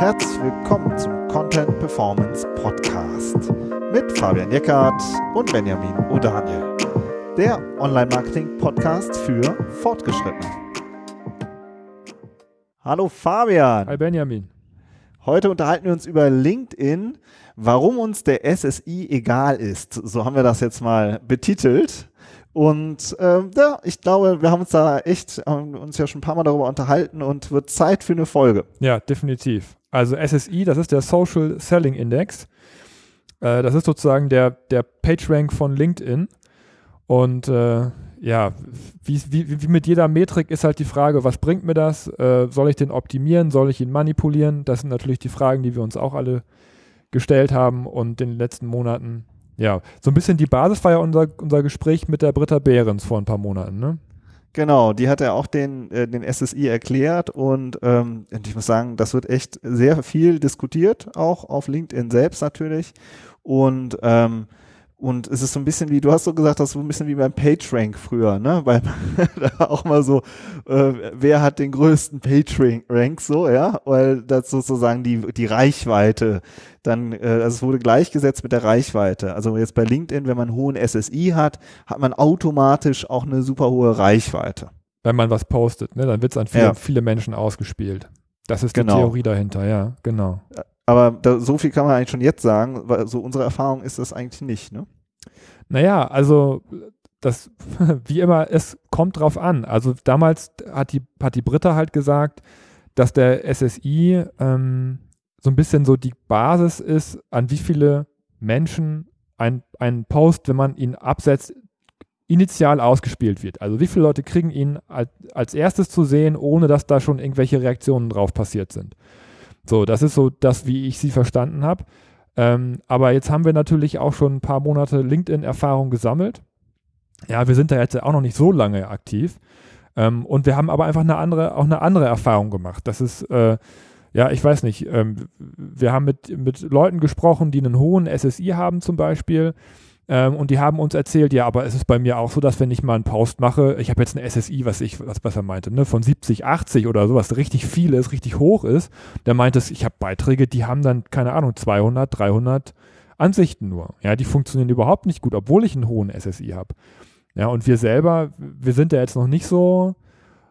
Herzlich willkommen zum Content Performance Podcast mit Fabian Jeckert und Benjamin O'Daniel, der Online-Marketing-Podcast für Fortgeschrittene. Hallo Fabian. Hi Benjamin. Heute unterhalten wir uns über LinkedIn, warum uns der SSI egal ist. So haben wir das jetzt mal betitelt. Und ähm, ja, ich glaube, wir haben uns da echt ähm, uns ja schon ein paar Mal darüber unterhalten und wird Zeit für eine Folge. Ja, definitiv. Also SSI, das ist der Social Selling Index. Äh, das ist sozusagen der, der PageRank von LinkedIn. Und äh, ja, wie, wie, wie, mit jeder Metrik ist halt die Frage, was bringt mir das? Äh, soll ich den optimieren? Soll ich ihn manipulieren? Das sind natürlich die Fragen, die wir uns auch alle gestellt haben und in den letzten Monaten ja, so ein bisschen die Basis war ja unser, unser Gespräch mit der Britta Behrens vor ein paar Monaten, ne? Genau, die hat ja auch den, äh, den SSI erklärt und ähm, ich muss sagen, das wird echt sehr viel diskutiert, auch auf LinkedIn selbst natürlich. Und ähm, und es ist so ein bisschen wie, du hast so gesagt, das ist so ein bisschen wie beim PageRank früher, ne? Weil da auch mal so, äh, wer hat den größten PageRank so, ja? Weil das sozusagen die, die Reichweite dann, äh, also es wurde gleichgesetzt mit der Reichweite. Also jetzt bei LinkedIn, wenn man einen hohen SSI hat, hat man automatisch auch eine super hohe Reichweite. Wenn man was postet, ne? Dann wird es an viele, ja. viele Menschen ausgespielt. Das ist die genau. Theorie dahinter, ja, genau. Aber da, so viel kann man eigentlich schon jetzt sagen, weil so unsere Erfahrung ist das eigentlich nicht, ne? Naja, also das, wie immer, es kommt drauf an. Also damals hat die, hat die Britta halt gesagt, dass der SSI ähm, so ein bisschen so die Basis ist, an wie viele Menschen ein, ein Post, wenn man ihn absetzt, initial ausgespielt wird. Also wie viele Leute kriegen ihn als, als erstes zu sehen, ohne dass da schon irgendwelche Reaktionen drauf passiert sind. So, das ist so das, wie ich sie verstanden habe. Ähm, aber jetzt haben wir natürlich auch schon ein paar Monate LinkedIn-Erfahrung gesammelt. Ja, wir sind da jetzt auch noch nicht so lange aktiv. Ähm, und wir haben aber einfach eine andere, auch eine andere Erfahrung gemacht. Das ist, äh, ja, ich weiß nicht, ähm, wir haben mit, mit Leuten gesprochen, die einen hohen SSI haben zum Beispiel. Ähm, und die haben uns erzählt, ja, aber es ist bei mir auch so, dass wenn ich mal einen Post mache, ich habe jetzt eine SSI, was ich, was besser meinte, ne, von 70, 80 oder sowas, richtig viel ist, richtig hoch ist, der meint es, ich habe Beiträge, die haben dann, keine Ahnung, 200, 300 Ansichten nur. Ja, die funktionieren überhaupt nicht gut, obwohl ich einen hohen SSI habe. Ja, und wir selber, wir sind ja jetzt noch nicht so,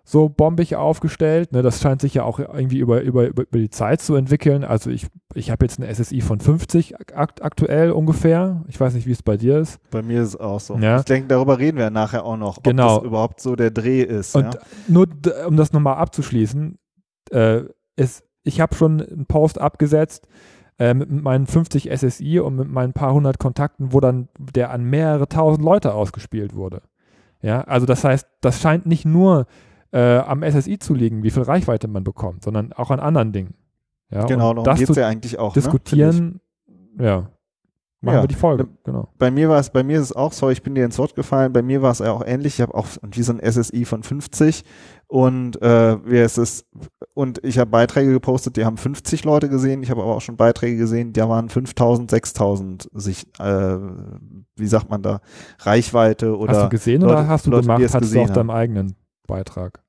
so bombig aufgestellt. Ne? Das scheint sich ja auch irgendwie über, über, über die Zeit zu entwickeln. Also ich, ich habe jetzt eine SSI von 50 akt aktuell ungefähr. Ich weiß nicht, wie es bei dir ist. Bei mir ist es auch so. Ja. Ich denke, darüber reden wir nachher auch noch, ob genau. das überhaupt so der Dreh ist. Und ja? nur, um das nochmal abzuschließen, äh, ist, ich habe schon einen Post abgesetzt, äh, mit meinen 50 SSI und mit meinen paar hundert Kontakten, wo dann der an mehrere tausend Leute ausgespielt wurde. Ja, also das heißt, das scheint nicht nur äh, am SSI zu liegen, wie viel Reichweite man bekommt, sondern auch an anderen Dingen. Ja, genau, darum geht es ja eigentlich auch. Ne, diskutieren, ne, ja. Machen ja. wir die Folge, genau. Bei mir war es, bei mir ist es auch, sorry, ich bin dir ins Wort gefallen, bei mir war es auch ähnlich. Ich habe auch wie so ein SSI von 50 und äh, wie ist es, und ich habe Beiträge gepostet, die haben 50 Leute gesehen. Ich habe aber auch schon Beiträge gesehen, da waren 5000, 6000 sich, äh, wie sagt man da, Reichweite oder. Hast du gesehen Leute, oder hast du Leute, gemacht, hast du auf deinem eigenen Beitrag.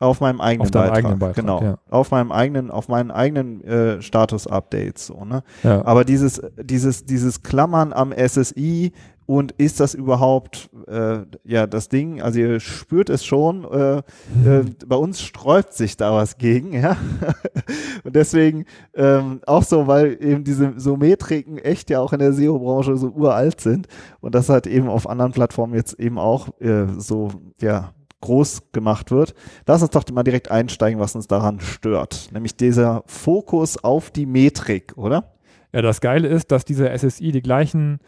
Auf meinem eigenen auf Beitrag. Eigenen Beitrag genau. Ja. Auf meinem eigenen, auf meinen eigenen äh, Status-Updates, so, ne? Ja. Aber dieses, dieses, dieses Klammern am SSI und ist das überhaupt äh, ja das Ding? Also ihr spürt es schon. Äh, äh, bei uns sträubt sich da was gegen, ja. und deswegen ähm, auch so, weil eben diese so Metriken echt ja auch in der SEO-Branche so uralt sind und das hat eben auf anderen Plattformen jetzt eben auch äh, so ja groß gemacht wird. Lass uns doch mal direkt einsteigen, was uns daran stört. Nämlich dieser Fokus auf die Metrik, oder? Ja, das Geile ist, dass dieser SSI die gleichen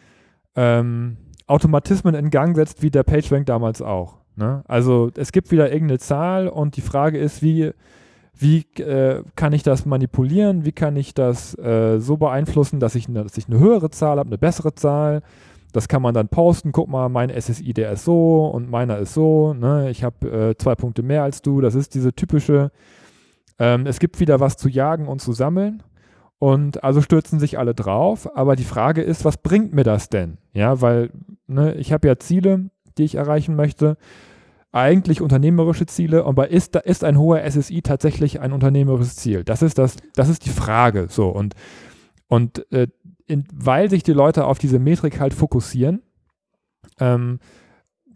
ähm, Automatismen in Gang setzt wie der PageRank damals auch. Ne? Also es gibt wieder irgendeine Zahl und die Frage ist, wie, wie äh, kann ich das manipulieren? Wie kann ich das äh, so beeinflussen, dass ich, dass ich eine höhere Zahl habe, eine bessere Zahl? Das kann man dann posten. Guck mal, mein SSI, der ist so und meiner ist so. Ne? Ich habe äh, zwei Punkte mehr als du. Das ist diese typische, ähm, es gibt wieder was zu jagen und zu sammeln. Und also stürzen sich alle drauf. Aber die Frage ist, was bringt mir das denn? Ja, weil ne, ich habe ja Ziele, die ich erreichen möchte. eigentlich unternehmerische Ziele, aber ist, da ist ein hoher SSI tatsächlich ein unternehmerisches Ziel? Das ist das, das ist die Frage. So und und äh, in, weil sich die Leute auf diese Metrik halt fokussieren, ähm,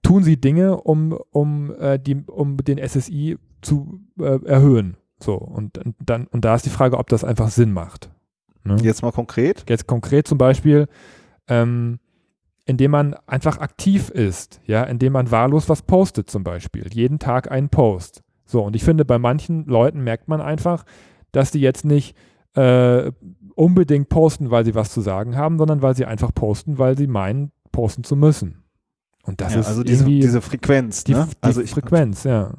tun sie Dinge, um, um, äh, die, um den SSI zu äh, erhöhen. So, und, und, dann, und da ist die Frage, ob das einfach Sinn macht. Ne? Jetzt mal konkret? Jetzt konkret zum Beispiel, ähm, indem man einfach aktiv ist, ja, indem man wahllos was postet zum Beispiel, jeden Tag einen Post. So, und ich finde, bei manchen Leuten merkt man einfach, dass die jetzt nicht äh, unbedingt posten, weil sie was zu sagen haben, sondern weil sie einfach posten, weil sie meinen, posten zu müssen. Und das ja, ist also diese, diese Frequenz, die, ne? die also ich, Frequenz, ja.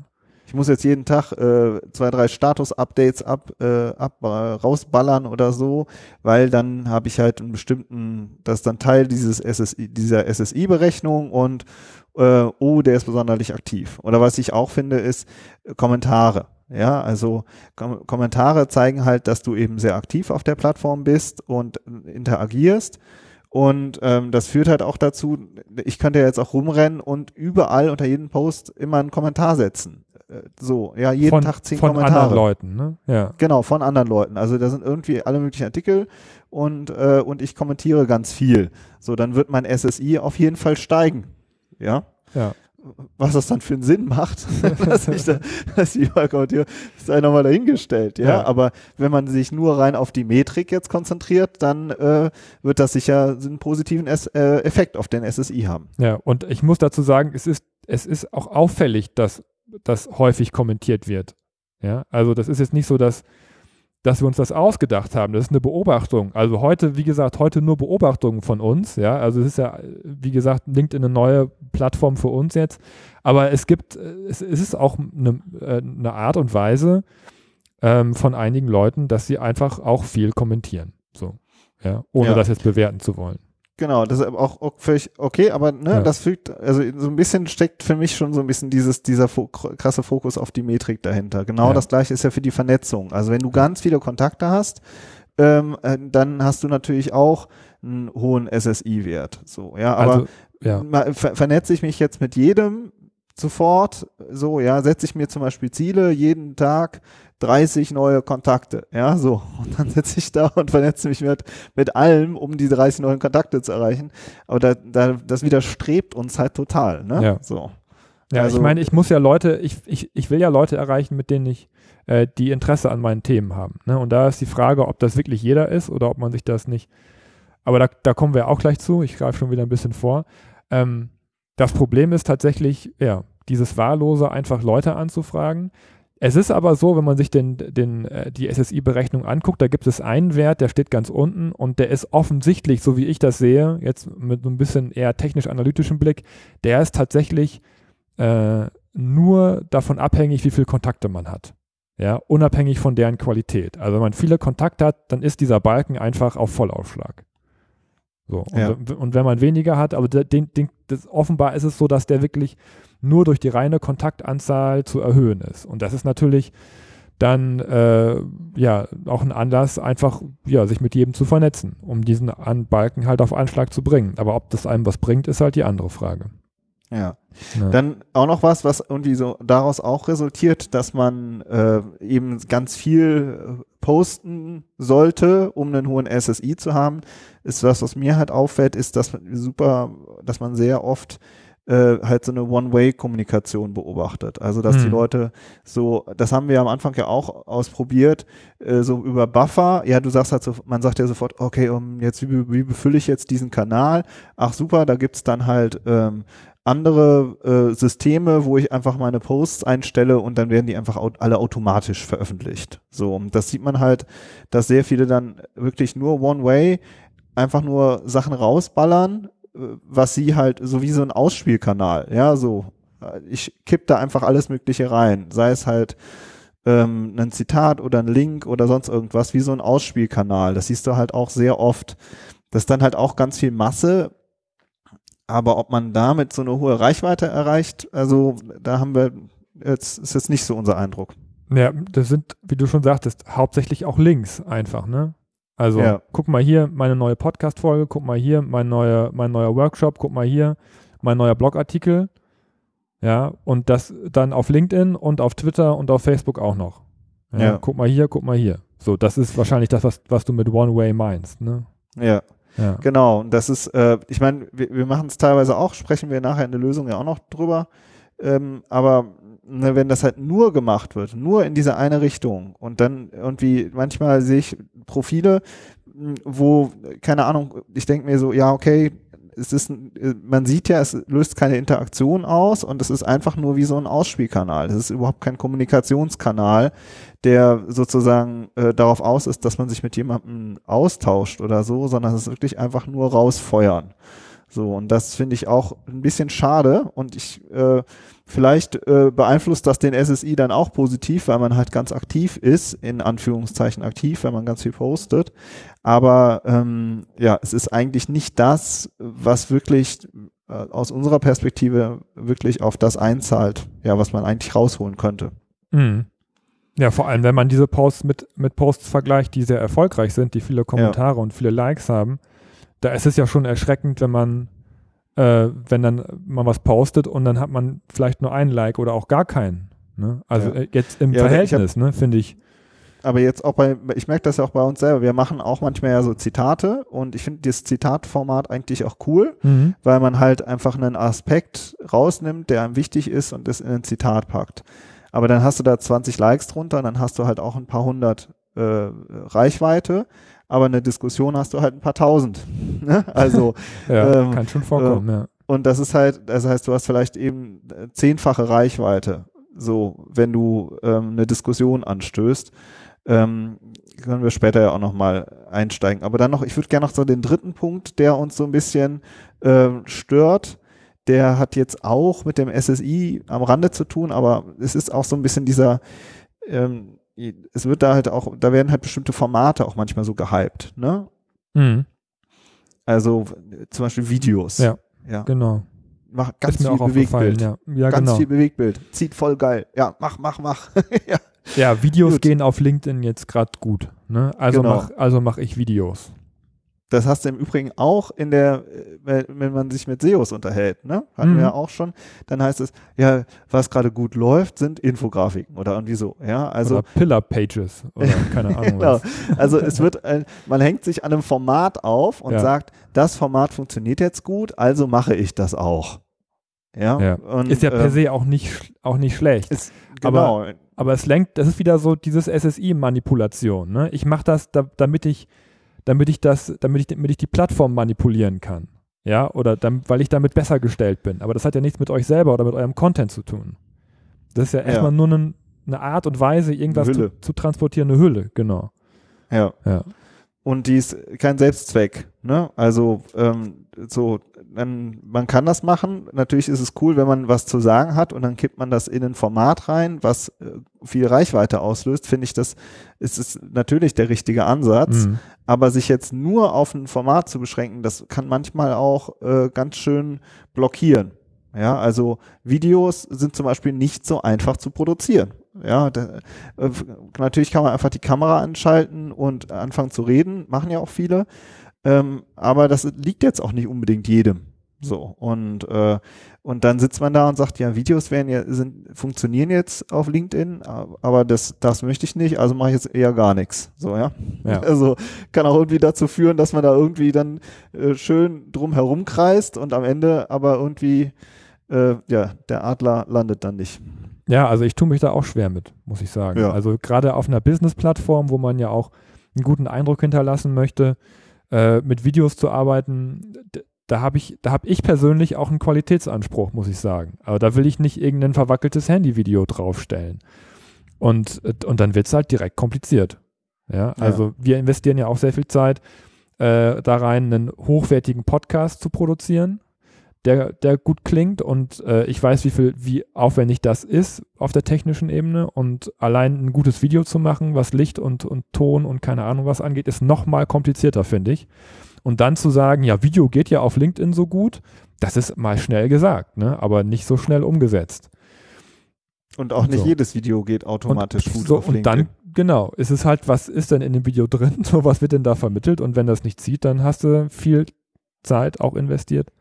Ich muss jetzt jeden Tag äh, zwei, drei Status-Updates ab, äh, ab äh, rausballern oder so, weil dann habe ich halt einen bestimmten, das ist dann Teil dieses SSI, dieser SSI-Berechnung und äh, oh, der ist besonders aktiv. Oder was ich auch finde, ist Kommentare. Ja, also Kom Kommentare zeigen halt, dass du eben sehr aktiv auf der Plattform bist und interagierst. Und ähm, das führt halt auch dazu, ich könnte jetzt auch rumrennen und überall unter jedem Post immer einen Kommentar setzen. Äh, so, ja, jeden von, Tag zehn von Kommentare. Von anderen Leuten, ne? Ja. Genau, von anderen Leuten. Also da sind irgendwie alle möglichen Artikel und, äh, und ich kommentiere ganz viel. So, dann wird mein SSI auf jeden Fall steigen. Ja. Ja was das dann für einen Sinn macht, dass ich da, dass ich kommentiere, sei nochmal dahingestellt, ja? ja? Aber wenn man sich nur rein auf die Metrik jetzt konzentriert, dann äh, wird das sicher einen positiven S äh, Effekt auf den SSI haben. Ja, und ich muss dazu sagen, es ist, es ist auch auffällig, dass das häufig kommentiert wird. Ja, also das ist jetzt nicht so, dass dass wir uns das ausgedacht haben. Das ist eine Beobachtung. Also heute, wie gesagt, heute nur Beobachtungen von uns. Ja, also es ist ja, wie gesagt, LinkedIn eine neue Plattform für uns jetzt. Aber es gibt, es, ist auch eine, äh, eine Art und Weise ähm, von einigen Leuten, dass sie einfach auch viel kommentieren. So, ja, ohne ja. das jetzt bewerten zu wollen. Genau, das ist auch, auch völlig okay, aber ne, ja. das fügt, also so ein bisschen steckt für mich schon so ein bisschen dieses, dieser fo krasse Fokus auf die Metrik dahinter. Genau ja. das gleiche ist ja für die Vernetzung. Also wenn du ganz viele Kontakte hast, ähm, äh, dann hast du natürlich auch einen hohen SSI-Wert. So, ja, aber also, ja. Ver vernetze ich mich jetzt mit jedem sofort, so, ja, setze ich mir zum Beispiel Ziele, jeden Tag 30 neue Kontakte, ja, so. Und dann sitze ich da und vernetze mich mit, mit allem, um die 30 neuen Kontakte zu erreichen. Aber da, da, das widerstrebt uns halt total, ne? Ja. So. Ja, also, ich meine, ich muss ja Leute, ich, ich, ich will ja Leute erreichen, mit denen ich äh, die Interesse an meinen Themen haben. Ne? Und da ist die Frage, ob das wirklich jeder ist oder ob man sich das nicht. Aber da, da kommen wir auch gleich zu. Ich greife schon wieder ein bisschen vor. Ähm, das Problem ist tatsächlich, ja, dieses Wahllose einfach Leute anzufragen. Es ist aber so, wenn man sich den, den, äh, die SSI-Berechnung anguckt, da gibt es einen Wert, der steht ganz unten und der ist offensichtlich, so wie ich das sehe, jetzt mit so ein bisschen eher technisch-analytischem Blick, der ist tatsächlich äh, nur davon abhängig, wie viele Kontakte man hat. Ja, unabhängig von deren Qualität. Also wenn man viele Kontakte hat, dann ist dieser Balken einfach auf Vollaufschlag. So, und, ja. und wenn man weniger hat, aber den, den, das, offenbar ist es so, dass der wirklich nur durch die reine Kontaktanzahl zu erhöhen ist. Und das ist natürlich dann äh, ja auch ein Anlass, einfach ja, sich mit jedem zu vernetzen, um diesen An Balken halt auf Anschlag zu bringen. Aber ob das einem was bringt, ist halt die andere Frage. Ja. ja. Dann auch noch was, was irgendwie so daraus auch resultiert, dass man äh, eben ganz viel äh, posten sollte, um einen hohen SSI zu haben, ist was, was mir halt auffällt, ist, dass man super, dass man sehr oft äh, halt so eine One-Way-Kommunikation beobachtet. Also dass hm. die Leute so, das haben wir am Anfang ja auch ausprobiert, äh, so über Buffer. Ja, du sagst halt so, man sagt ja sofort, okay, um jetzt wie, wie befülle ich jetzt diesen Kanal? Ach super, da gibt's dann halt ähm, andere äh, Systeme, wo ich einfach meine Posts einstelle und dann werden die einfach au alle automatisch veröffentlicht. So, und das sieht man halt, dass sehr viele dann wirklich nur One-Way einfach nur Sachen rausballern was sie halt, so wie so ein Ausspielkanal, ja, so. Ich kipp da einfach alles Mögliche rein, sei es halt ähm, ein Zitat oder ein Link oder sonst irgendwas, wie so ein Ausspielkanal. Das siehst du halt auch sehr oft. Das ist dann halt auch ganz viel Masse, aber ob man damit so eine hohe Reichweite erreicht, also da haben wir jetzt ist jetzt nicht so unser Eindruck. Ja, das sind, wie du schon sagtest, hauptsächlich auch Links einfach, ne? Also ja. guck mal hier meine neue Podcast-Folge, guck mal hier mein neuer, mein neuer Workshop, guck mal hier mein neuer Blogartikel. Ja, und das dann auf LinkedIn und auf Twitter und auf Facebook auch noch. Ja, ja. Guck mal hier, guck mal hier. So, das ist wahrscheinlich das, was, was du mit One Way meinst, ne? Ja. Ja. Genau, und das ist, äh, ich meine, wir, wir machen es teilweise auch, sprechen wir nachher in der Lösung ja auch noch drüber. Ähm, aber ne, wenn das halt nur gemacht wird, nur in diese eine Richtung und dann irgendwie, manchmal sehe ich Profile, wo, keine Ahnung, ich denke mir so, ja, okay, es ist, man sieht ja, es löst keine Interaktion aus und es ist einfach nur wie so ein Ausspielkanal. Es ist überhaupt kein Kommunikationskanal, der sozusagen äh, darauf aus ist, dass man sich mit jemandem austauscht oder so, sondern es ist wirklich einfach nur rausfeuern. So, und das finde ich auch ein bisschen schade und ich äh, vielleicht äh, beeinflusst das den SSI dann auch positiv, weil man halt ganz aktiv ist, in Anführungszeichen aktiv, wenn man ganz viel postet. Aber ähm, ja, es ist eigentlich nicht das, was wirklich äh, aus unserer Perspektive wirklich auf das einzahlt, ja, was man eigentlich rausholen könnte. Mhm. Ja, vor allem, wenn man diese Posts mit, mit Posts vergleicht, die sehr erfolgreich sind, die viele Kommentare ja. und viele Likes haben da ist es ja schon erschreckend, wenn man, äh, wenn dann man was postet und dann hat man vielleicht nur einen Like oder auch gar keinen. Ne? Also ja. Äh, jetzt im ja, Verhältnis, ne, finde ich. Aber jetzt auch bei, ich merke das ja auch bei uns selber, wir machen auch manchmal ja so Zitate und ich finde das Zitatformat eigentlich auch cool, mhm. weil man halt einfach einen Aspekt rausnimmt, der einem wichtig ist und das in ein Zitat packt. Aber dann hast du da 20 Likes drunter, dann hast du halt auch ein paar hundert äh, Reichweite aber eine Diskussion hast du halt ein paar tausend. Ne? Also ja, ähm, kann schon vorkommen, äh, ja. Und das ist halt, das heißt, du hast vielleicht eben äh, zehnfache Reichweite, so wenn du ähm, eine Diskussion anstößt. Ähm, können wir später ja auch nochmal einsteigen. Aber dann noch, ich würde gerne noch so den dritten Punkt, der uns so ein bisschen ähm, stört. Der hat jetzt auch mit dem SSI am Rande zu tun, aber es ist auch so ein bisschen dieser, ähm, es wird da halt auch, da werden halt bestimmte Formate auch manchmal so gehypt, ne? Mhm. Also zum Beispiel Videos. Ja. ja. Genau. Mach ganz viel Bewegtbild. Ja. ja. ganz genau. viel Bewegtbild. Zieht voll geil. Ja, mach, mach, mach. ja. ja, Videos gut. gehen auf LinkedIn jetzt gerade gut. Ne? Also genau. mach, also mache ich Videos. Das hast du im Übrigen auch in der, äh, wenn man sich mit SEOs unterhält, ne? Hatten mhm. wir ja auch schon. Dann heißt es, ja, was gerade gut läuft, sind Infografiken oder irgendwie so, ja. Also. Oder Pillar Pages oder keine Ahnung genau. was. Also es wird, man hängt sich an einem Format auf und ja. sagt, das Format funktioniert jetzt gut, also mache ich das auch. Ja. ja. Und, ist ja per ähm, se auch nicht, auch nicht schlecht. Ist, genau. Aber, aber es lenkt, das ist wieder so dieses SSI-Manipulation, ne? Ich mache das, da, damit ich damit ich das, damit ich, damit ich die Plattform manipulieren kann. Ja, oder dann, weil ich damit besser gestellt bin. Aber das hat ja nichts mit euch selber oder mit eurem Content zu tun. Das ist ja erstmal ja. nur eine, eine Art und Weise, irgendwas zu, zu, transportieren, eine Hülle, genau. Ja. ja. Und die ist kein Selbstzweck, ne? Also ähm, so dann, man kann das machen. Natürlich ist es cool, wenn man was zu sagen hat und dann kippt man das in ein Format rein, was äh, viel Reichweite auslöst. Finde ich, das ist, ist natürlich der richtige Ansatz. Mhm. Aber sich jetzt nur auf ein Format zu beschränken, das kann manchmal auch äh, ganz schön blockieren. Ja, also Videos sind zum Beispiel nicht so einfach zu produzieren. Ja, da, äh, natürlich kann man einfach die Kamera anschalten und anfangen zu reden, machen ja auch viele. Ähm, aber das liegt jetzt auch nicht unbedingt jedem. So. Und, äh, und dann sitzt man da und sagt, ja, Videos werden ja, sind, funktionieren jetzt auf LinkedIn, aber das, das möchte ich nicht, also mache ich jetzt eher gar nichts. So, ja? ja. Also kann auch irgendwie dazu führen, dass man da irgendwie dann äh, schön drum herum kreist und am Ende aber irgendwie, äh, ja, der Adler landet dann nicht. Ja, also ich tue mich da auch schwer mit, muss ich sagen. Ja. Also gerade auf einer Business-Plattform, wo man ja auch einen guten Eindruck hinterlassen möchte, äh, mit Videos zu arbeiten, da habe ich, da habe ich persönlich auch einen Qualitätsanspruch, muss ich sagen. Aber da will ich nicht irgendein verwackeltes Handyvideo draufstellen. Und, und dann wird es halt direkt kompliziert. Ja, also ja. wir investieren ja auch sehr viel Zeit äh, da rein, einen hochwertigen Podcast zu produzieren, der, der gut klingt und äh, ich weiß, wie viel, wie aufwendig das ist auf der technischen Ebene und allein ein gutes Video zu machen, was Licht und, und Ton und keine Ahnung was angeht, ist noch mal komplizierter, finde ich. Und dann zu sagen, ja, Video geht ja auf LinkedIn so gut, das ist mal schnell gesagt, ne? aber nicht so schnell umgesetzt. Und auch nicht so. jedes Video geht automatisch und gut so, auf LinkedIn. Und dann, genau, ist es halt, was ist denn in dem Video drin? So, was wird denn da vermittelt? Und wenn das nicht zieht, dann hast du viel Zeit auch investiert.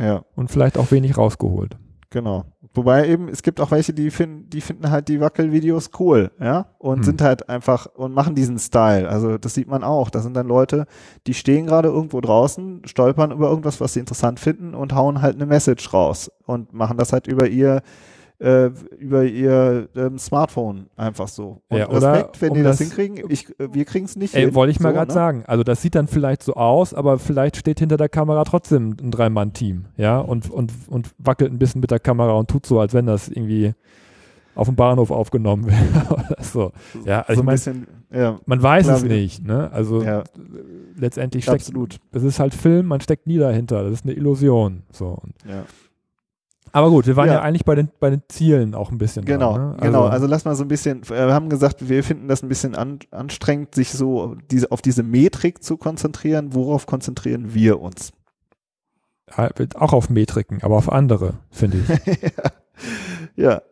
Ja. Und vielleicht auch wenig rausgeholt. Genau. Wobei eben, es gibt auch welche, die finden, die finden halt die Wackelvideos cool, ja, und hm. sind halt einfach und machen diesen Style. Also das sieht man auch. Das sind dann Leute, die stehen gerade irgendwo draußen, stolpern über irgendwas, was sie interessant finden und hauen halt eine Message raus und machen das halt über ihr äh, über ihr ähm, Smartphone einfach so. Und ja, Respekt, wenn um die das, das hinkriegen. Ich, äh, wir kriegen es nicht ey, hin. Wollte ich mal so, gerade ne? sagen. Also das sieht dann vielleicht so aus, aber vielleicht steht hinter der Kamera trotzdem ein Drei-Mann-Team, ja, und, und, und wackelt ein bisschen mit der Kamera und tut so, als wenn das irgendwie auf dem Bahnhof aufgenommen wäre. so. Ja, also so ich meine, ja, man weiß es nicht, ne? Also ja. letztendlich steckt, Absolut. es ist halt Film, man steckt nie dahinter, das ist eine Illusion. So. Ja. Aber gut, wir waren ja, ja eigentlich bei den, bei den Zielen auch ein bisschen. Genau, dran, ne? also, genau. Also lass mal so ein bisschen, äh, wir haben gesagt, wir finden das ein bisschen an, anstrengend, sich so diese, auf diese Metrik zu konzentrieren. Worauf konzentrieren wir uns? Auch auf Metriken, aber auf andere, finde ich. ja. ja,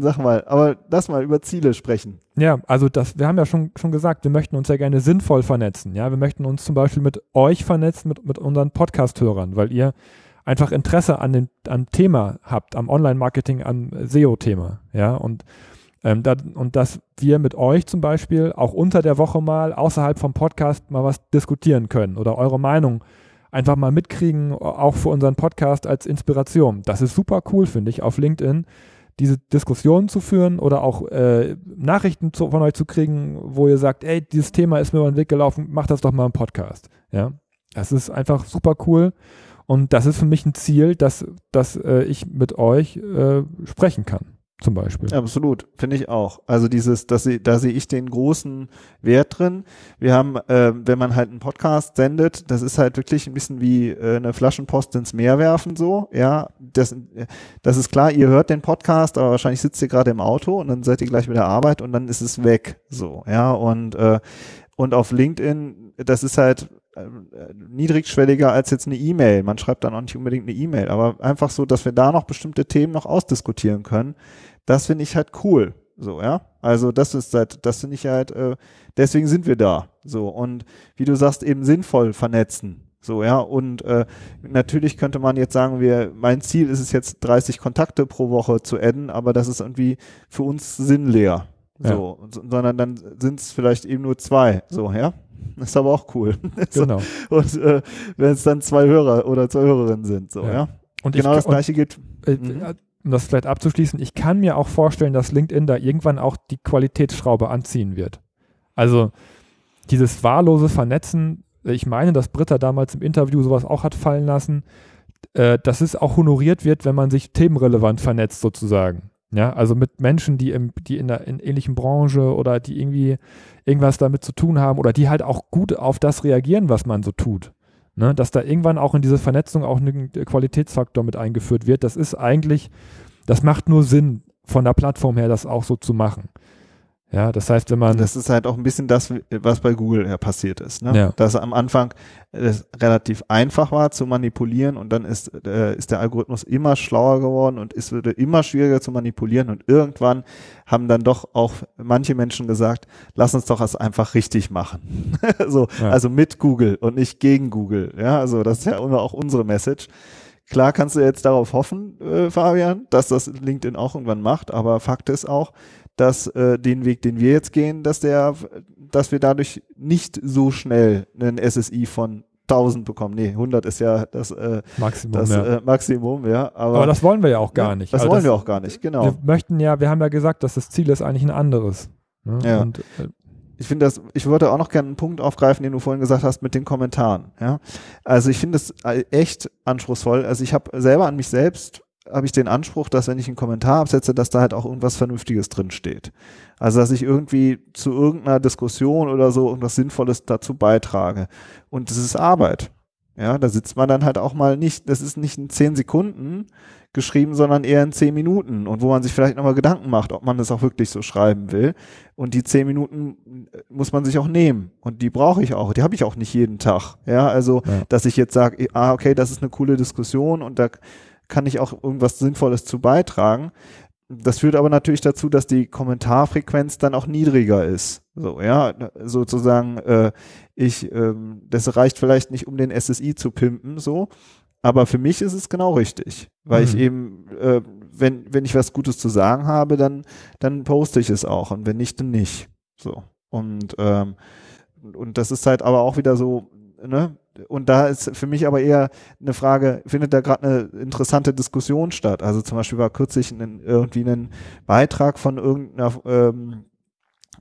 sag mal, aber lass mal über Ziele sprechen. Ja, also das, wir haben ja schon, schon gesagt, wir möchten uns ja gerne sinnvoll vernetzen. Ja, wir möchten uns zum Beispiel mit euch vernetzen, mit, mit unseren Podcast-Hörern, weil ihr einfach Interesse an dem am Thema habt, am Online-Marketing, am SEO-Thema, ja, und ähm, da, und dass wir mit euch zum Beispiel auch unter der Woche mal außerhalb vom Podcast mal was diskutieren können oder eure Meinung einfach mal mitkriegen, auch für unseren Podcast als Inspiration. Das ist super cool, finde ich, auf LinkedIn diese Diskussionen zu führen oder auch äh, Nachrichten zu, von euch zu kriegen, wo ihr sagt, ey, dieses Thema ist mir über den Weg gelaufen, macht das doch mal im Podcast. Ja, das ist einfach super cool. Und das ist für mich ein Ziel, dass, dass äh, ich mit euch äh, sprechen kann, zum Beispiel. Absolut, finde ich auch. Also dieses, dass sie, da sehe ich den großen Wert drin. Wir haben, äh, wenn man halt einen Podcast sendet, das ist halt wirklich ein bisschen wie äh, eine Flaschenpost ins Meer werfen, so. Ja, das, das ist klar, ihr hört den Podcast, aber wahrscheinlich sitzt ihr gerade im Auto und dann seid ihr gleich mit der Arbeit und dann ist es weg, so. Ja, und, äh, und auf LinkedIn, das ist halt, äh, niedrigschwelliger als jetzt eine E-Mail. Man schreibt dann auch nicht unbedingt eine E-Mail, aber einfach so, dass wir da noch bestimmte Themen noch ausdiskutieren können. Das finde ich halt cool. So, ja. Also das ist halt, das finde ich halt, äh, deswegen sind wir da. So, und wie du sagst, eben sinnvoll vernetzen. So, ja, und äh, natürlich könnte man jetzt sagen, wir, mein Ziel ist es jetzt 30 Kontakte pro Woche zu adden, aber das ist irgendwie für uns sinnleer. So, ja. sondern dann sind es vielleicht eben nur zwei. So, ja. Das ist aber auch cool. Genau. und äh, wenn es dann zwei Hörer oder zwei Hörerinnen sind, so, ja. ja? Und genau ich, das gleiche geht. Äh, mhm. Um das vielleicht abzuschließen, ich kann mir auch vorstellen, dass LinkedIn da irgendwann auch die Qualitätsschraube anziehen wird. Also dieses wahllose Vernetzen, ich meine, dass Britta damals im Interview sowas auch hat fallen lassen, äh, dass es auch honoriert wird, wenn man sich themenrelevant vernetzt sozusagen. Ja, also mit Menschen, die, im, die in der in ähnlichen Branche oder die irgendwie irgendwas damit zu tun haben oder die halt auch gut auf das reagieren, was man so tut. Ne? Dass da irgendwann auch in diese Vernetzung auch ein Qualitätsfaktor mit eingeführt wird, das ist eigentlich, das macht nur Sinn von der Plattform her, das auch so zu machen. Ja, das heißt, wenn man. Das ist halt auch ein bisschen das, was bei Google ja passiert ist. Ne? Ja. Dass am Anfang es relativ einfach war zu manipulieren und dann ist, äh, ist der Algorithmus immer schlauer geworden und es wurde immer schwieriger zu manipulieren und irgendwann haben dann doch auch manche Menschen gesagt, lass uns doch das einfach richtig machen. so, ja. Also mit Google und nicht gegen Google. Ja, also das ist ja auch unsere Message. Klar kannst du jetzt darauf hoffen, äh, Fabian, dass das LinkedIn auch irgendwann macht, aber Fakt ist auch, dass äh, den Weg, den wir jetzt gehen, dass der, dass wir dadurch nicht so schnell einen SSI von 1000 bekommen. Nee, 100 ist ja das äh, Maximum, das, ja. Äh, Maximum, ja. Aber, aber, das wollen wir ja auch gar ja, nicht. Das also wollen das, wir auch gar nicht, genau. Wir möchten ja, wir haben ja gesagt, dass das Ziel ist eigentlich ein anderes. Ne? Ja. Und, äh, ich finde das, ich wollte auch noch gerne einen Punkt aufgreifen, den du vorhin gesagt hast mit den Kommentaren. Ja, also ich finde es echt anspruchsvoll. Also ich habe selber an mich selbst habe ich den Anspruch, dass wenn ich einen Kommentar absetze, dass da halt auch irgendwas Vernünftiges drin steht. Also dass ich irgendwie zu irgendeiner Diskussion oder so irgendwas Sinnvolles dazu beitrage. Und das ist Arbeit. Ja, da sitzt man dann halt auch mal nicht, das ist nicht in zehn Sekunden geschrieben, sondern eher in zehn Minuten und wo man sich vielleicht nochmal Gedanken macht, ob man das auch wirklich so schreiben will. Und die zehn Minuten muss man sich auch nehmen und die brauche ich auch, die habe ich auch nicht jeden Tag. Ja, also, ja. dass ich jetzt sage, ah, okay, das ist eine coole Diskussion und da kann ich auch irgendwas Sinnvolles zu beitragen. Das führt aber natürlich dazu, dass die Kommentarfrequenz dann auch niedriger ist. So, ja, sozusagen, äh, ich, ähm, das reicht vielleicht nicht, um den SSI zu pimpen, so, aber für mich ist es genau richtig, weil mhm. ich eben, äh, wenn, wenn ich was Gutes zu sagen habe, dann, dann poste ich es auch und wenn nicht, dann nicht. So. Und, ähm, und das ist halt aber auch wieder so, ne? Und da ist für mich aber eher eine Frage, findet da gerade eine interessante Diskussion statt? Also zum Beispiel war kürzlich ein, irgendwie ein Beitrag von irgendeiner ähm,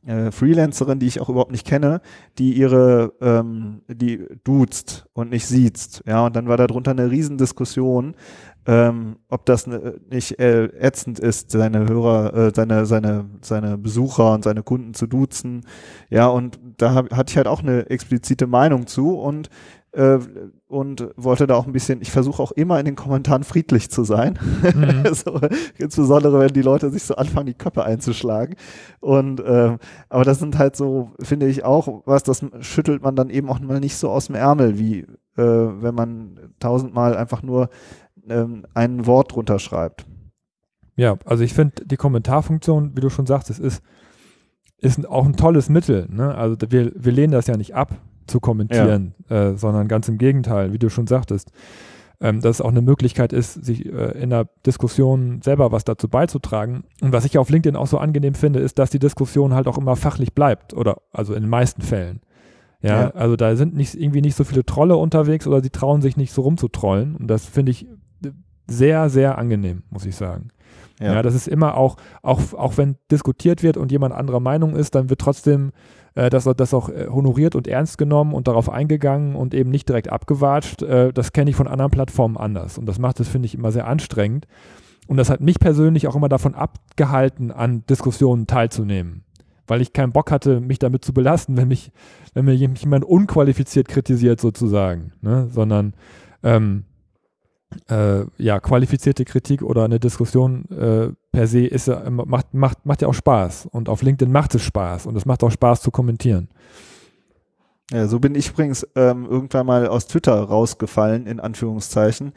äh, Freelancerin, die ich auch überhaupt nicht kenne, die ihre, ähm, die duzt und nicht siezt. Ja, und dann war da drunter eine Riesendiskussion, ähm, ob das nicht äh, ätzend ist, seine Hörer, äh, seine, seine, seine Besucher und seine Kunden zu duzen. Ja, und da hab, hatte ich halt auch eine explizite Meinung zu und äh, und wollte da auch ein bisschen, ich versuche auch immer in den Kommentaren friedlich zu sein. Mhm. so, insbesondere wenn die Leute sich so anfangen, die Köpfe einzuschlagen. Und ähm, aber das sind halt so, finde ich auch, was, das schüttelt man dann eben auch mal nicht so aus dem Ärmel, wie äh, wenn man tausendmal einfach nur ähm, ein Wort drunter schreibt. Ja, also ich finde die Kommentarfunktion, wie du schon sagst, es ist, ist auch ein tolles Mittel. Ne? Also wir, wir lehnen das ja nicht ab zu kommentieren, ja. äh, sondern ganz im Gegenteil, wie du schon sagtest, ähm, dass es auch eine Möglichkeit ist, sich äh, in der Diskussion selber was dazu beizutragen. Und was ich auf LinkedIn auch so angenehm finde, ist, dass die Diskussion halt auch immer fachlich bleibt oder also in den meisten Fällen. Ja, ja. also da sind nicht irgendwie nicht so viele Trolle unterwegs oder sie trauen sich nicht so rumzutrollen. Und das finde ich sehr, sehr angenehm, muss ich sagen. Ja. ja, das ist immer auch, auch, auch wenn diskutiert wird und jemand anderer Meinung ist, dann wird trotzdem äh, das, das auch äh, honoriert und ernst genommen und darauf eingegangen und eben nicht direkt abgewatscht. Äh, das kenne ich von anderen Plattformen anders. Und das macht es, finde ich, immer sehr anstrengend. Und das hat mich persönlich auch immer davon abgehalten, an Diskussionen teilzunehmen. Weil ich keinen Bock hatte, mich damit zu belasten, wenn mich, wenn mir jemand unqualifiziert kritisiert sozusagen. Ne? Sondern ähm, äh, ja, qualifizierte Kritik oder eine Diskussion äh, per se ist macht, macht, macht ja auch Spaß. Und auf LinkedIn macht es Spaß und es macht auch Spaß zu kommentieren. Ja, so bin ich übrigens ähm, irgendwann mal aus Twitter rausgefallen, in Anführungszeichen.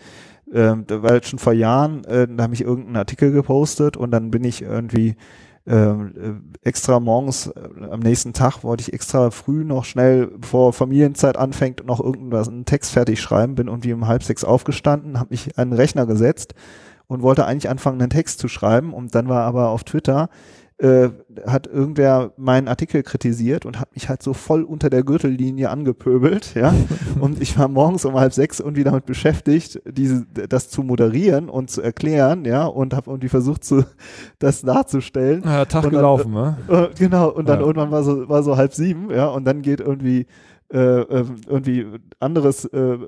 Ähm, weil schon vor Jahren, äh, da habe ich irgendeinen Artikel gepostet und dann bin ich irgendwie äh, extra morgens äh, am nächsten Tag wollte ich extra früh noch schnell, bevor Familienzeit anfängt, noch irgendwas, einen Text fertig schreiben, bin irgendwie um halb sechs aufgestanden, habe mich den Rechner gesetzt und wollte eigentlich anfangen, einen Text zu schreiben. Und dann war aber auf Twitter äh, hat irgendwer meinen Artikel kritisiert und hat mich halt so voll unter der Gürtellinie angepöbelt, ja. und ich war morgens um halb sechs irgendwie damit beschäftigt, diese, das zu moderieren und zu erklären, ja, und habe irgendwie versucht, zu, das darzustellen. Ja, Tag und gelaufen, ne? Äh, genau, und dann ja. irgendwann war so, war so halb sieben, ja, und dann geht irgendwie äh, irgendwie anderes äh,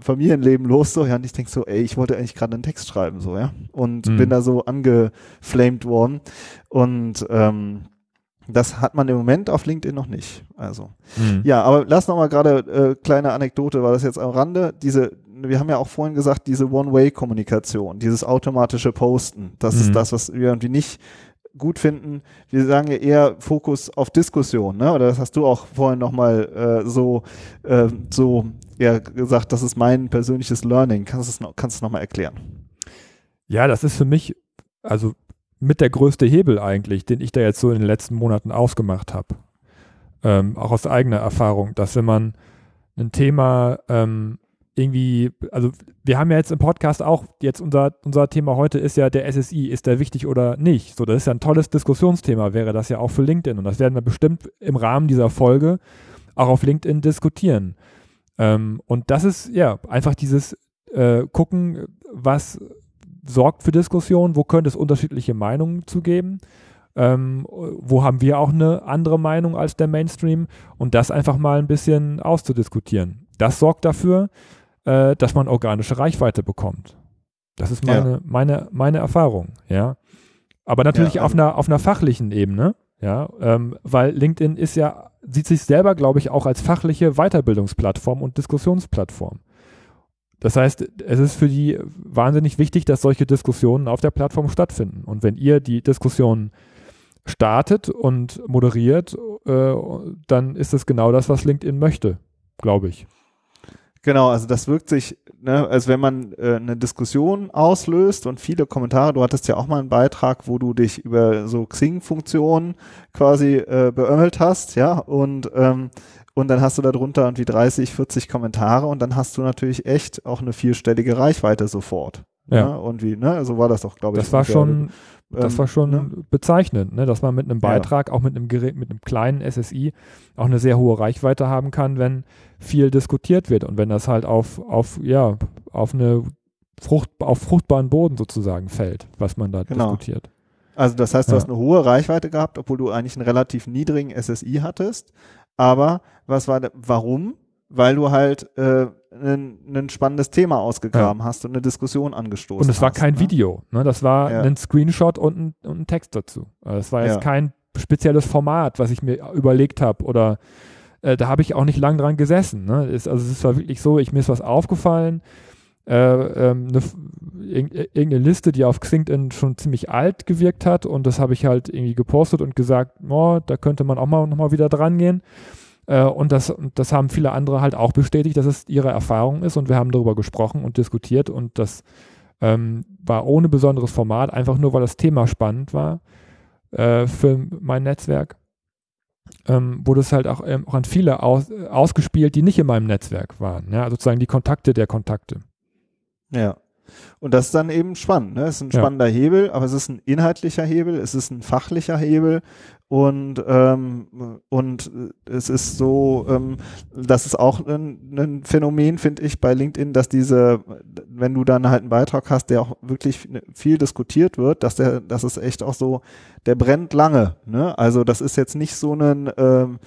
Familienleben los, so, ja, und ich denke so, ey, ich wollte eigentlich gerade einen Text schreiben, so, ja, und mhm. bin da so angeflamed worden und ähm, das hat man im Moment auf LinkedIn noch nicht. Also, mhm. ja, aber lass noch mal gerade äh, kleine Anekdote, war das jetzt am Rande. Diese, wir haben ja auch vorhin gesagt, diese One-Way-Kommunikation, dieses automatische Posten, das mhm. ist das, was wir irgendwie nicht gut finden. Wir sagen ja eher Fokus auf Diskussion, ne? Oder das hast du auch vorhin nochmal äh, so, äh, so ja, gesagt, das ist mein persönliches Learning. Kannst du es noch, kannst du noch mal erklären? Ja, das ist für mich, also mit der größte Hebel eigentlich, den ich da jetzt so in den letzten Monaten ausgemacht habe. Ähm, auch aus eigener Erfahrung, dass wenn man ein Thema ähm, irgendwie, also wir haben ja jetzt im Podcast auch, jetzt unser, unser Thema heute ist ja der SSI, ist der wichtig oder nicht? So, das ist ja ein tolles Diskussionsthema, wäre das ja auch für LinkedIn. Und das werden wir bestimmt im Rahmen dieser Folge auch auf LinkedIn diskutieren. Ähm, und das ist ja einfach dieses äh, Gucken, was sorgt für Diskussion, wo könnte es unterschiedliche Meinungen zu geben. Ähm, wo haben wir auch eine andere Meinung als der Mainstream und das einfach mal ein bisschen auszudiskutieren. Das sorgt dafür, äh, dass man organische Reichweite bekommt. Das ist meine, ja. meine, meine Erfahrung, ja. Aber natürlich ja, auf, einer, auf einer fachlichen Ebene, ja, ähm, weil LinkedIn ist ja, sieht sich selber, glaube ich, auch als fachliche Weiterbildungsplattform und Diskussionsplattform. Das heißt, es ist für die wahnsinnig wichtig, dass solche Diskussionen auf der Plattform stattfinden. Und wenn ihr die Diskussion startet und moderiert, äh, dann ist es genau das, was LinkedIn möchte, glaube ich. Genau, also das wirkt sich, ne, als wenn man äh, eine Diskussion auslöst und viele Kommentare, du hattest ja auch mal einen Beitrag, wo du dich über so Xing-Funktionen quasi äh, beömmelt hast, ja, und ähm, und dann hast du darunter irgendwie 30, 40 Kommentare und dann hast du natürlich echt auch eine vierstellige Reichweite sofort. Ja. Ne? Und wie, ne? So war das doch, glaube ich. Das war schon, das ähm, war schon ne? bezeichnend, ne? dass man mit einem Beitrag, ja. auch mit einem Gerät, mit einem kleinen SSI, auch eine sehr hohe Reichweite haben kann, wenn viel diskutiert wird und wenn das halt auf, auf, ja, auf eine Frucht, auf fruchtbaren Boden sozusagen fällt, was man da genau. diskutiert. Also das heißt, du ja. hast eine hohe Reichweite gehabt, obwohl du eigentlich einen relativ niedrigen SSI hattest. Aber was war, warum? Weil du halt äh, ein, spannendes Thema ausgegraben ja. hast und eine Diskussion angestoßen Und es war hast, kein ne? Video, ne? das war ja. ein Screenshot und ein, und ein Text dazu. Also das war jetzt ja. kein spezielles Format, was ich mir überlegt habe oder äh, da habe ich auch nicht lang dran gesessen. Ne? Ist, also es war wirklich so, ich, mir ist was aufgefallen, äh, ähm, eine, irgendeine Liste, die auf XinkedIn schon ziemlich alt gewirkt hat und das habe ich halt irgendwie gepostet und gesagt, oh, da könnte man auch mal nochmal wieder dran gehen. Äh, und das, das haben viele andere halt auch bestätigt, dass es ihre Erfahrung ist und wir haben darüber gesprochen und diskutiert und das ähm, war ohne besonderes Format, einfach nur weil das Thema spannend war äh, für mein Netzwerk. Ähm, wurde es halt auch, ähm, auch an viele aus, ausgespielt, die nicht in meinem Netzwerk waren. Ja? sozusagen die Kontakte der Kontakte. Ja. Und das ist dann eben spannend. Ne? Es ist ein spannender ja. Hebel, aber es ist ein inhaltlicher Hebel, es ist ein fachlicher Hebel und, ähm, und es ist so, ähm, das ist auch ein, ein Phänomen, finde ich, bei LinkedIn, dass diese, wenn du dann halt einen Beitrag hast, der auch wirklich viel diskutiert wird, dass der, das ist echt auch so, der brennt lange. Ne? Also das ist jetzt nicht so ein ähm,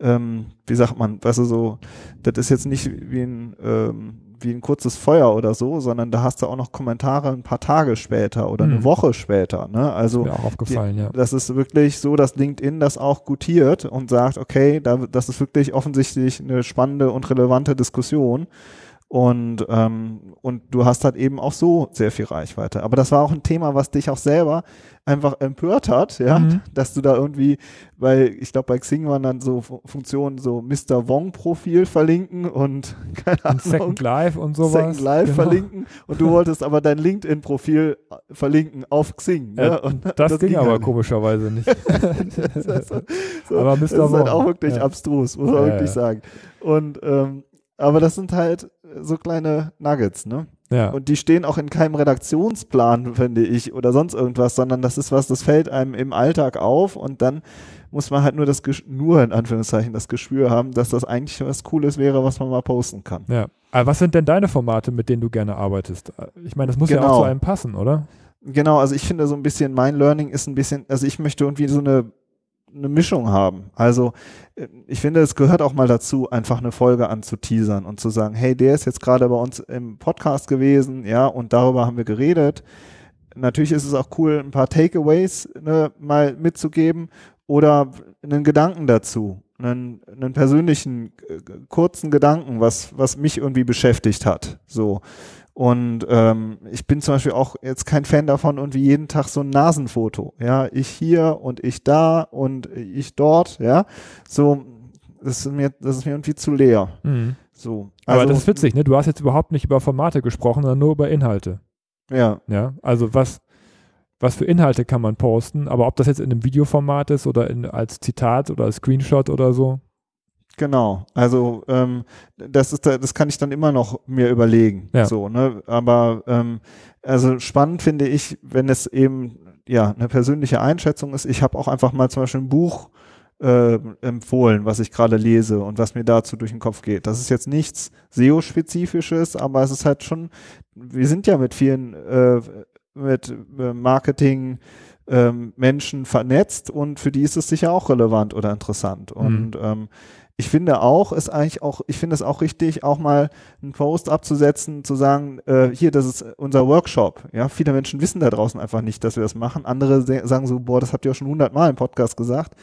ähm, wie sagt man, weißt du, so, das ist jetzt nicht wie ein, ähm, wie ein kurzes Feuer oder so, sondern da hast du auch noch Kommentare ein paar Tage später oder mhm. eine Woche später. Ne? Also das ist mir auch aufgefallen, die, ja. Das ist wirklich so, dass LinkedIn das auch gutiert und sagt, okay, da, das ist wirklich offensichtlich eine spannende und relevante Diskussion. Und, ähm, und du hast halt eben auch so sehr viel Reichweite. Aber das war auch ein Thema, was dich auch selber einfach empört hat, ja, mhm. dass du da irgendwie, weil ich glaube, bei Xing waren dann so Funktionen, so Mr. Wong-Profil verlinken und keine Ahnung. Second Life und sowas. Second Life genau. verlinken und du wolltest aber dein LinkedIn-Profil verlinken auf Xing. Ne? Ja, und das, das ging, ging aber nicht. komischerweise nicht. so, aber Mr. Das ist halt Wong. halt auch wirklich ja. abstrus, muss man ja, wirklich sagen. Und ähm, aber das sind halt so kleine Nuggets, ne? Ja. Und die stehen auch in keinem Redaktionsplan, finde ich, oder sonst irgendwas, sondern das ist was, das fällt einem im Alltag auf und dann muss man halt nur das, nur in Anführungszeichen das Gespür haben, dass das eigentlich was Cooles wäre, was man mal posten kann. Ja. Aber was sind denn deine Formate, mit denen du gerne arbeitest? Ich meine, das muss genau. ja auch zu einem passen, oder? Genau, also ich finde so ein bisschen, mein Learning ist ein bisschen, also ich möchte irgendwie so eine eine Mischung haben. Also äh, ich finde, es gehört auch mal dazu, einfach eine Folge anzuteasern und zu sagen, hey, der ist jetzt gerade bei uns im Podcast gewesen, ja, und darüber haben wir geredet. Natürlich ist es auch cool, ein paar Takeaways ne, mal mitzugeben oder einen Gedanken dazu, einen, einen persönlichen äh, kurzen Gedanken, was was mich irgendwie beschäftigt hat. So und ähm, ich bin zum Beispiel auch jetzt kein Fan davon, irgendwie jeden Tag so ein Nasenfoto. Ja, ich hier und ich da und ich dort, ja. So, das ist mir, das ist mir irgendwie zu leer. Mhm. So. Also, Aber das ist witzig, ne? Du hast jetzt überhaupt nicht über Formate gesprochen, sondern nur über Inhalte. Ja. Ja. Also was, was für Inhalte kann man posten, aber ob das jetzt in einem Videoformat ist oder in, als Zitat oder als Screenshot oder so, Genau, also ähm, das ist das kann ich dann immer noch mir überlegen. Ja. So, ne? Aber ähm, also spannend finde ich, wenn es eben ja eine persönliche Einschätzung ist. Ich habe auch einfach mal zum Beispiel ein Buch äh, empfohlen, was ich gerade lese und was mir dazu durch den Kopf geht. Das ist jetzt nichts SEO-spezifisches, aber es ist halt schon, wir sind ja mit vielen äh, mit äh, Marketing ähm, Menschen vernetzt und für die ist es sicher auch relevant oder interessant. Mhm. Und ähm, ich finde auch, ist eigentlich auch, ich finde es auch richtig, auch mal einen Post abzusetzen, zu sagen, äh, hier, das ist unser Workshop. Ja, viele Menschen wissen da draußen einfach nicht, dass wir das machen. Andere sagen so, boah, das habt ihr auch schon hundertmal im Podcast gesagt.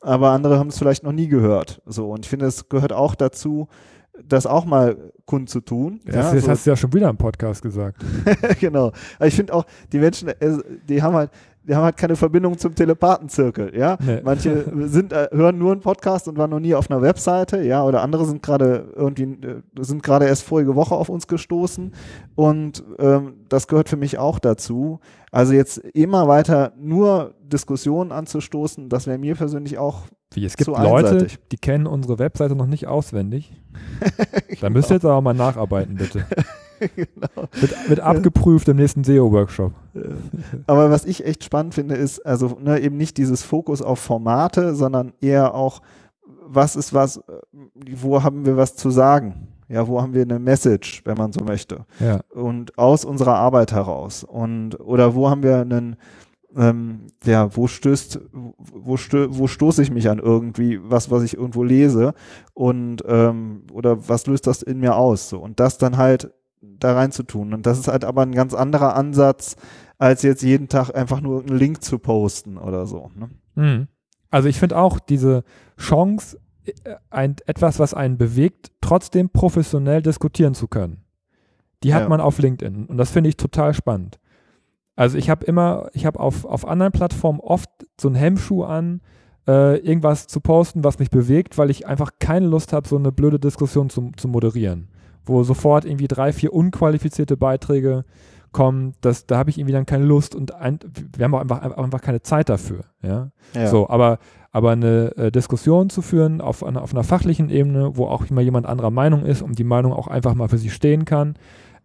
Aber andere haben es vielleicht noch nie gehört. So, und ich finde, es gehört auch dazu, das auch mal kundzutun. Das, ja, das so. hast du ja schon wieder im Podcast gesagt. genau. Aber ich finde auch, die Menschen, äh, die haben halt, die haben halt keine Verbindung zum Telepathenzirkel, ja. Nee. Manche sind, äh, hören nur einen Podcast und waren noch nie auf einer Webseite, ja, oder andere sind gerade irgendwie, äh, sind gerade erst vorige Woche auf uns gestoßen und ähm, das gehört für mich auch dazu. Also jetzt immer weiter nur Diskussionen anzustoßen, das wäre mir persönlich auch wie, es gibt Leute, einseitig. die kennen unsere Webseite noch nicht auswendig. Da müsst ihr jetzt aber mal nacharbeiten, bitte. genau. Wird, wird abgeprüft im nächsten SEO-Workshop. Aber was ich echt spannend finde, ist also ne, eben nicht dieses Fokus auf Formate, sondern eher auch, was ist was, wo haben wir was zu sagen? Ja, wo haben wir eine Message, wenn man so möchte? Ja. Und aus unserer Arbeit heraus. Und, oder wo haben wir einen, ähm, ja, wo stößt, wo, stö wo stoße ich mich an irgendwie, was, was ich irgendwo lese und ähm, oder was löst das in mir aus? So. Und das dann halt da rein zu tun. Und das ist halt aber ein ganz anderer Ansatz, als jetzt jeden Tag einfach nur einen Link zu posten oder so. Ne? Mhm. Also ich finde auch diese Chance, äh, ein, etwas, was einen bewegt, trotzdem professionell diskutieren zu können. Die hat ja. man auf LinkedIn und das finde ich total spannend. Also ich habe immer, ich habe auf, auf anderen Plattformen oft so einen Hemmschuh an, äh, irgendwas zu posten, was mich bewegt, weil ich einfach keine Lust habe, so eine blöde Diskussion zu, zu moderieren wo sofort irgendwie drei, vier unqualifizierte Beiträge kommen, das, da habe ich irgendwie dann keine Lust und ein, wir haben auch einfach, einfach keine Zeit dafür. Ja? ja. So, aber, aber eine äh, Diskussion zu führen auf, einer, auf einer fachlichen Ebene, wo auch immer jemand anderer Meinung ist und die Meinung auch einfach mal für sich stehen kann,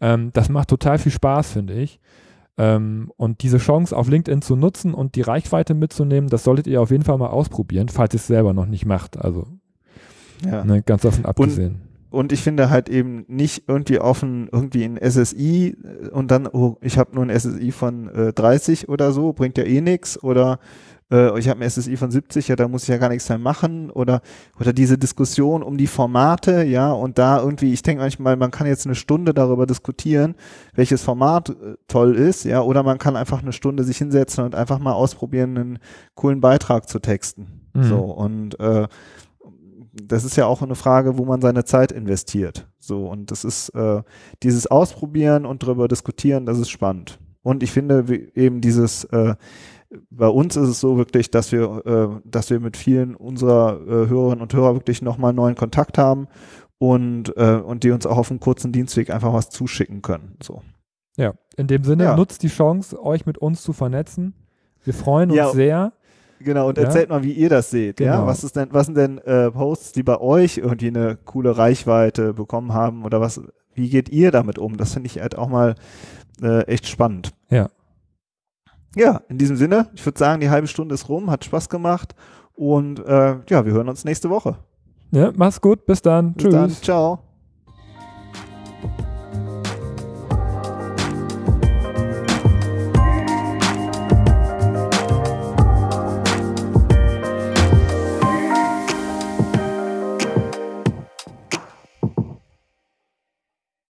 ähm, das macht total viel Spaß, finde ich. Ähm, und diese Chance auf LinkedIn zu nutzen und die Reichweite mitzunehmen, das solltet ihr auf jeden Fall mal ausprobieren, falls ihr es selber noch nicht macht. Also ja. ne, ganz davon abgesehen. Und und ich finde halt eben nicht irgendwie offen, irgendwie ein SSI äh, und dann, oh, ich habe nur ein SSI von äh, 30 oder so, bringt ja eh nichts oder äh, ich habe ein SSI von 70, ja, da muss ich ja gar nichts mehr machen oder oder diese Diskussion um die Formate, ja, und da irgendwie, ich denke manchmal, man kann jetzt eine Stunde darüber diskutieren, welches Format äh, toll ist, ja, oder man kann einfach eine Stunde sich hinsetzen und einfach mal ausprobieren, einen coolen Beitrag zu texten. Mhm. So und äh, das ist ja auch eine Frage, wo man seine Zeit investiert. So, und das ist äh, dieses Ausprobieren und darüber diskutieren, das ist spannend. Und ich finde eben dieses, äh, bei uns ist es so wirklich, dass wir, äh, dass wir mit vielen unserer äh, Hörerinnen und Hörer wirklich nochmal neuen Kontakt haben und, äh, und die uns auch auf einem kurzen Dienstweg einfach was zuschicken können. So. Ja, in dem Sinne, ja. nutzt die Chance, euch mit uns zu vernetzen. Wir freuen uns ja. sehr. Genau, und ja? erzählt mal, wie ihr das seht. Genau. Ja, was ist denn, was sind denn äh, Posts, die bei euch irgendwie eine coole Reichweite bekommen haben oder was? Wie geht ihr damit um? Das finde ich halt auch mal äh, echt spannend. Ja. Ja, in diesem Sinne, ich würde sagen, die halbe Stunde ist rum, hat Spaß gemacht und äh, ja, wir hören uns nächste Woche. Ja, mach's gut, bis dann. Bis Tschüss. Dann, ciao.